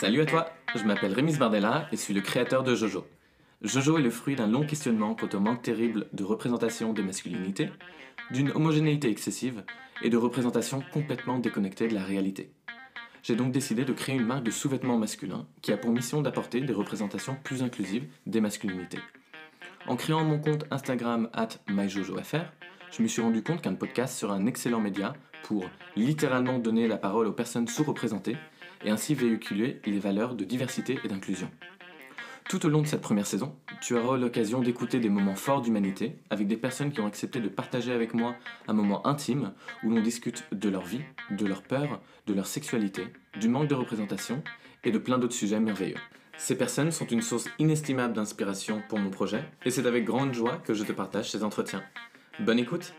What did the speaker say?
Salut à toi, je m'appelle Rémi Bardella et suis le créateur de Jojo. Jojo est le fruit d'un long questionnement quant au manque terrible de représentation des masculinités, d'une homogénéité excessive et de représentation complètement déconnectée de la réalité. J'ai donc décidé de créer une marque de sous-vêtements masculins qui a pour mission d'apporter des représentations plus inclusives des masculinités. En créant mon compte Instagram at myjojofr, je me suis rendu compte qu'un podcast serait un excellent média pour littéralement donner la parole aux personnes sous-représentées et ainsi véhiculer les valeurs de diversité et d'inclusion. Tout au long de cette première saison, tu auras l'occasion d'écouter des moments forts d'humanité avec des personnes qui ont accepté de partager avec moi un moment intime où l'on discute de leur vie, de leur peur, de leur sexualité, du manque de représentation et de plein d'autres sujets merveilleux. Ces personnes sont une source inestimable d'inspiration pour mon projet et c'est avec grande joie que je te partage ces entretiens. Bonne écoute